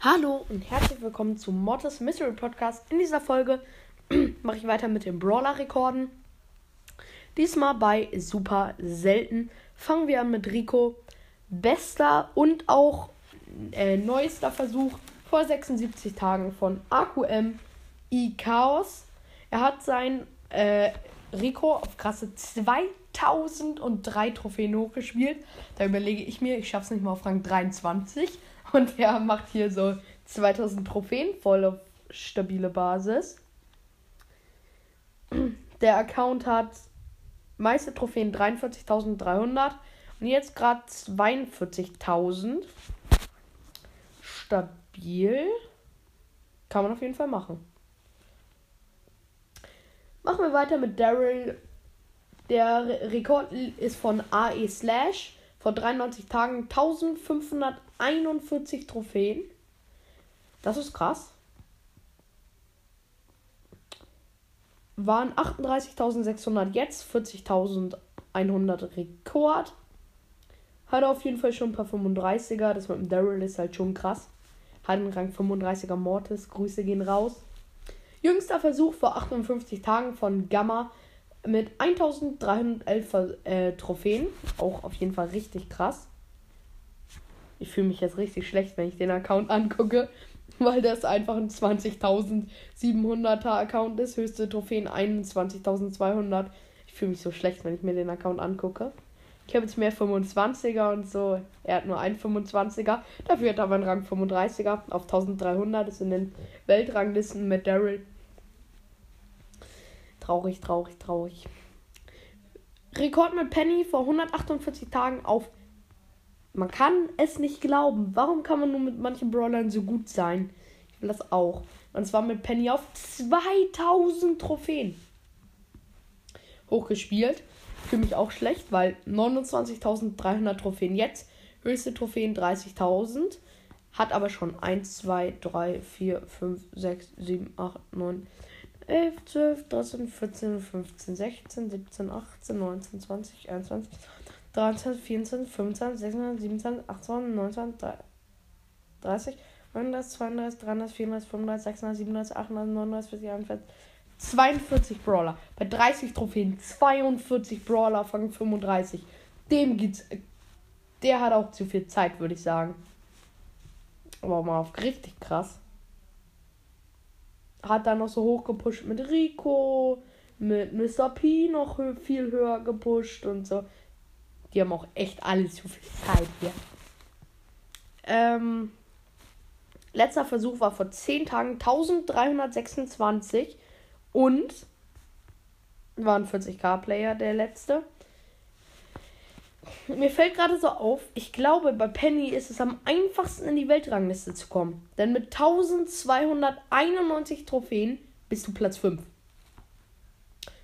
Hallo und herzlich willkommen zum Mortis Mystery Podcast. In dieser Folge mache ich weiter mit den Brawler-Rekorden. Diesmal bei Super Selten. Fangen wir an mit Rico. Bester und auch äh, neuester Versuch vor 76 Tagen von AQM iChaos. Er hat sein äh, Rico auf krasse 2003 Trophäen hochgespielt. Da überlege ich mir, ich schaffe es nicht mal auf Rang 23. Und er macht hier so 2000 Trophäen voll auf stabile Basis. Der Account hat meiste Trophäen 43.300 und jetzt gerade 42.000. Stabil. Kann man auf jeden Fall machen. Machen wir weiter mit Daryl. Der Rekord ist von AE Slash vor 93 Tagen 1541 Trophäen. Das ist krass. Waren 38.600 jetzt, 40.100 Rekord. Hat auf jeden Fall schon ein paar 35er. Das mit dem Daryl ist halt schon krass. Hat einen Rang 35er Mortis. Grüße gehen raus. Jüngster Versuch vor 58 Tagen von Gamma mit 1311 äh, Trophäen. Auch auf jeden Fall richtig krass. Ich fühle mich jetzt richtig schlecht, wenn ich den Account angucke, weil das einfach ein 20.700er Account ist. Höchste Trophäen 21.200. Ich fühle mich so schlecht, wenn ich mir den Account angucke. Ich habe jetzt mehr 25er und so. Er hat nur ein 25er. Dafür hat er aber einen Rang 35er auf 1300. Das sind den Weltranglisten mit Daryl Traurig, traurig, traurig. Rekord mit Penny vor 148 Tagen auf. Man kann es nicht glauben. Warum kann man nur mit manchen Brawlern so gut sein? Ich will das auch. Und zwar mit Penny auf 2000 Trophäen. Hochgespielt. Fühle mich auch schlecht, weil 29.300 Trophäen jetzt. Höchste Trophäen 30.000. Hat aber schon 1, 2, 3, 4, 5, 6, 7, 8, 9, 11, 12, 13, 14, 15, 16, 17, 18, 19, 20, 21, 23, 24, 25, 26, 27, 28, 29, 30, 39, 32, 33, 34, 35, 36, 37, 38, 39, 40, 41, 42 Brawler. Bei 30 Trophäen 42 Brawler fangen 35. Dem geht's. Der hat auch zu viel Zeit, würde ich sagen. Aber mal auf richtig krass hat dann noch so hoch gepusht mit Rico, mit Mr. P noch viel höher gepusht und so. Die haben auch echt alle zu viel Zeit hier. Ähm, letzter Versuch war vor 10 Tagen 1326 und waren 40k-Player der letzte. Mir fällt gerade so auf, ich glaube, bei Penny ist es am einfachsten in die Weltrangliste zu kommen. Denn mit 1291 Trophäen bist du Platz 5.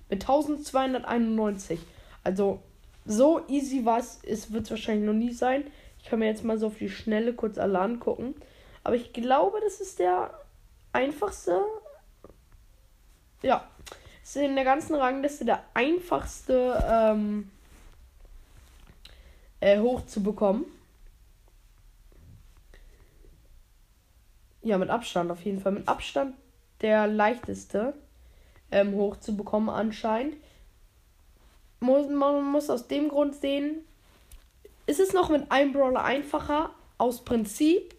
Mit 1291. Also, so easy war es, wird es wahrscheinlich noch nie sein. Ich kann mir jetzt mal so auf die Schnelle kurz alle angucken. Aber ich glaube, das ist der einfachste. Ja. Ist in der ganzen Rangliste der einfachste. Ähm, äh, hochzubekommen. Ja, mit Abstand auf jeden Fall. Mit Abstand der leichteste ähm, hochzubekommen anscheinend. Muss, man muss aus dem Grund sehen, ist es noch mit einem Brawler einfacher. Aus Prinzip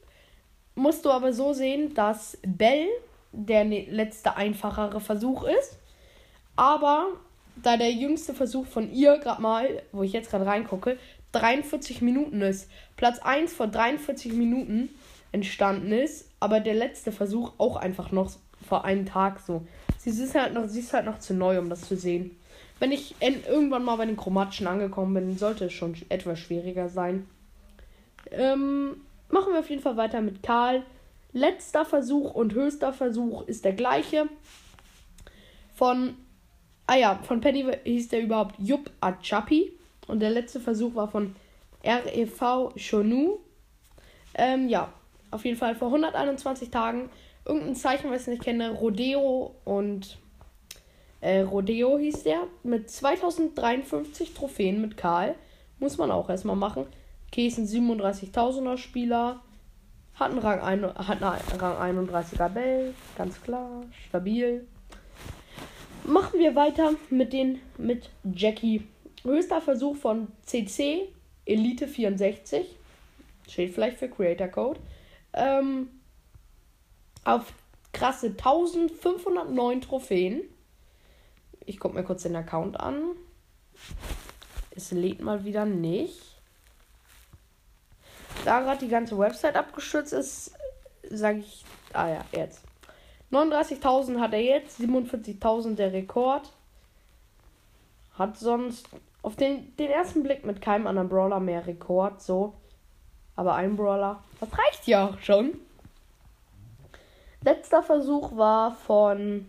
musst du aber so sehen, dass Bell der ne-, letzte einfachere Versuch ist. Aber da der jüngste Versuch von ihr gerade mal, wo ich jetzt gerade reingucke, 43 Minuten ist. Platz 1 vor 43 Minuten entstanden ist, aber der letzte Versuch auch einfach noch vor einem Tag so. Sie ist halt noch, sie ist halt noch zu neu, um das zu sehen. Wenn ich irgendwann mal bei den chromatischen angekommen bin, sollte es schon etwas schwieriger sein. Ähm, machen wir auf jeden Fall weiter mit Karl. Letzter Versuch und höchster Versuch ist der gleiche. Von, ah ja, von Penny hieß der überhaupt Jupp Achapi. Und der letzte Versuch war von REV Shonu. Ähm, ja, auf jeden Fall vor 121 Tagen. Irgendein Zeichen, was ich nicht kenne. Rodeo und äh, Rodeo hieß der. Mit 2053 Trophäen mit Karl. Muss man auch erstmal machen. Okay, ist ein 37.000er Spieler. Hat einen Rang, ein, hat einen Rang 31er Bell, ganz klar, stabil. Machen wir weiter mit den mit Jackie. Höchster Versuch von CC Elite 64. Steht vielleicht für Creator Code. Ähm, auf krasse 1509 Trophäen. Ich gucke mir kurz den Account an. Es lädt mal wieder nicht. Da gerade die ganze Website abgestürzt ist, sage ich. Ah ja, jetzt. 39.000 hat er jetzt, 47.000 der Rekord. Hat sonst auf den, den ersten Blick mit keinem anderen Brawler mehr Rekord, so. Aber ein Brawler, das reicht ja auch schon. Letzter Versuch war von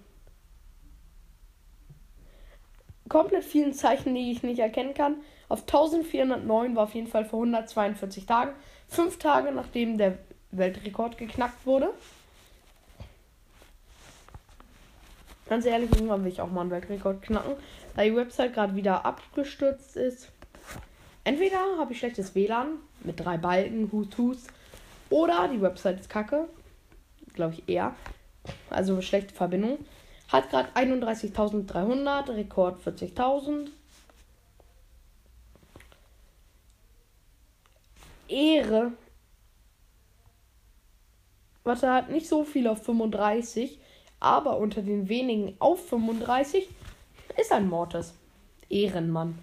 komplett vielen Zeichen, die ich nicht erkennen kann. Auf 1409 war auf jeden Fall vor 142 Tagen. Fünf Tage nachdem der Weltrekord geknackt wurde. Ganz ehrlich, irgendwann will ich auch mal einen Weltrekord knacken, da die Website gerade wieder abgestürzt ist. Entweder habe ich schlechtes WLAN mit drei Balken, Hut, Hus, oder die Website ist kacke. Glaube ich eher. Also schlechte Verbindung. Hat gerade 31.300, Rekord 40.000. Ehre. Warte, hat nicht so viel auf 35, aber unter den wenigen auf 35 ist ein Mortis. Ehrenmann.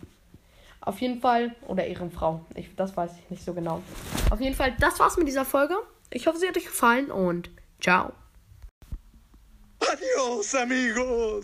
Auf jeden Fall, oder Ehrenfrau. Ich, das weiß ich nicht so genau. Auf jeden Fall, das war's mit dieser Folge. Ich hoffe, sie hat euch gefallen und ciao. Adios, amigos.